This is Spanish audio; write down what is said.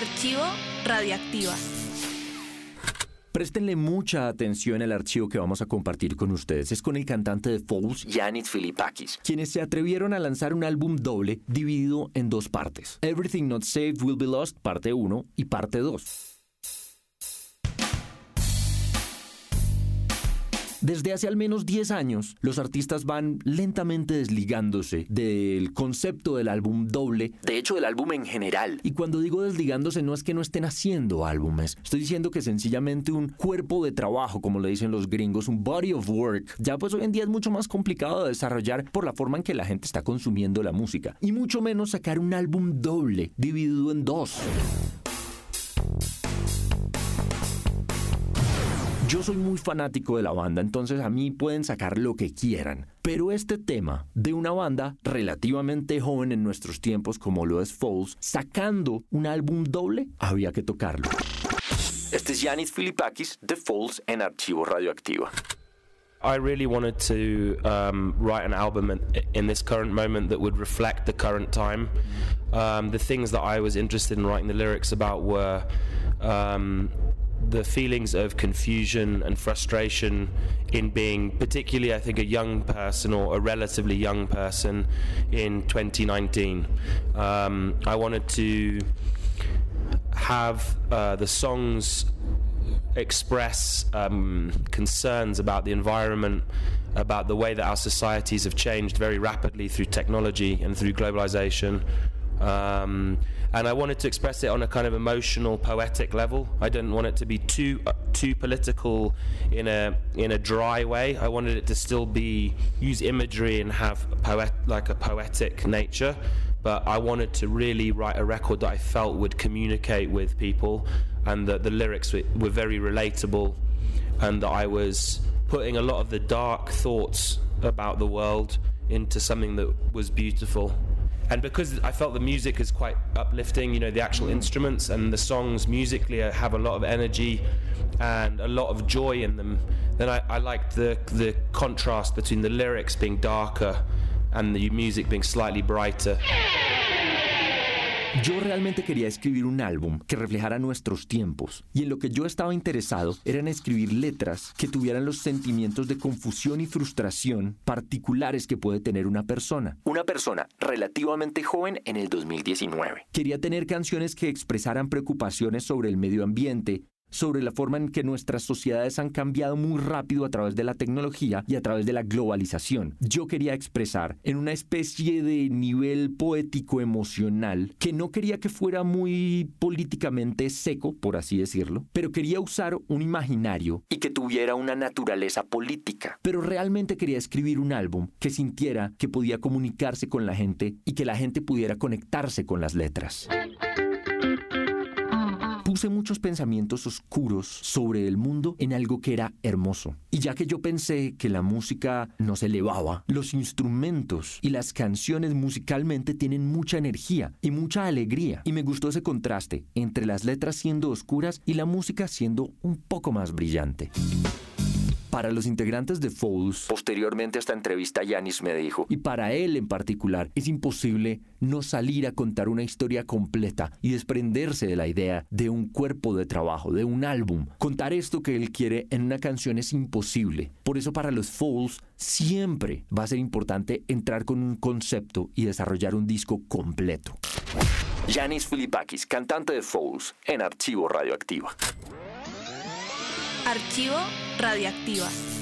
Archivo Radioactiva. Préstenle mucha atención al archivo que vamos a compartir con ustedes. Es con el cantante de Falls, Yanis Filipakis, quienes se atrevieron a lanzar un álbum doble dividido en dos partes. Everything Not Saved Will Be Lost, parte 1 y parte 2. Desde hace al menos 10 años, los artistas van lentamente desligándose del concepto del álbum doble, de hecho del álbum en general. Y cuando digo desligándose no es que no estén haciendo álbumes, estoy diciendo que sencillamente un cuerpo de trabajo, como le dicen los gringos, un body of work, ya pues hoy en día es mucho más complicado de desarrollar por la forma en que la gente está consumiendo la música. Y mucho menos sacar un álbum doble, dividido en dos. Yo soy muy fanático de la banda, entonces a mí pueden sacar lo que quieran. Pero este tema de una banda relativamente joven en nuestros tiempos como lo es Falls, sacando un álbum doble, había que tocarlo. Este es Yanis Filipakis de Falls en Archivo Radioactiva. I really wanted to um, write an album in, in, this current moment that would reflect the current time. Um, the things that I was interested in writing the lyrics about were um, the feelings of confusion and frustration in being, particularly, I think, a young person or a relatively young person in 2019. Um, I wanted to have uh, the songs express um, concerns about the environment, about the way that our societies have changed very rapidly through technology and through globalization. Um, and I wanted to express it on a kind of emotional, poetic level. I didn't want it to be too uh, too political in a in a dry way. I wanted it to still be use imagery and have poet like a poetic nature. But I wanted to really write a record that I felt would communicate with people, and that the lyrics were, were very relatable, and that I was putting a lot of the dark thoughts about the world into something that was beautiful and because I felt the music is quite uplifting, you know, the actual instruments and the songs musically have a lot of energy and a lot of joy in them, then I, I liked the the contrast between the lyrics being darker and the music being slightly brighter. Yo realmente quería escribir un álbum que reflejara nuestros tiempos y en lo que yo estaba interesado era en escribir letras que tuvieran los sentimientos de confusión y frustración particulares que puede tener una persona. Una persona relativamente joven en el 2019. Quería tener canciones que expresaran preocupaciones sobre el medio ambiente, sobre la forma en que nuestras sociedades han cambiado muy rápido a través de la tecnología y a través de la globalización. Yo quería expresar en una especie de nivel poético emocional que no quería que fuera muy políticamente seco, por así decirlo, pero quería usar un imaginario y que tuviera una naturaleza política. Pero realmente quería escribir un álbum que sintiera que podía comunicarse con la gente y que la gente pudiera conectarse con las letras puse muchos pensamientos oscuros sobre el mundo en algo que era hermoso. Y ya que yo pensé que la música nos elevaba, los instrumentos y las canciones musicalmente tienen mucha energía y mucha alegría. Y me gustó ese contraste entre las letras siendo oscuras y la música siendo un poco más brillante. Para los integrantes de Falls, posteriormente a esta entrevista, Yanis me dijo, y para él en particular, es imposible no salir a contar una historia completa y desprenderse de la idea de un cuerpo de trabajo, de un álbum. Contar esto que él quiere en una canción es imposible. Por eso para los Falls siempre va a ser importante entrar con un concepto y desarrollar un disco completo. Yanis Filipakis, cantante de Falls, en Archivo Radioactiva. Archivo Radioactiva.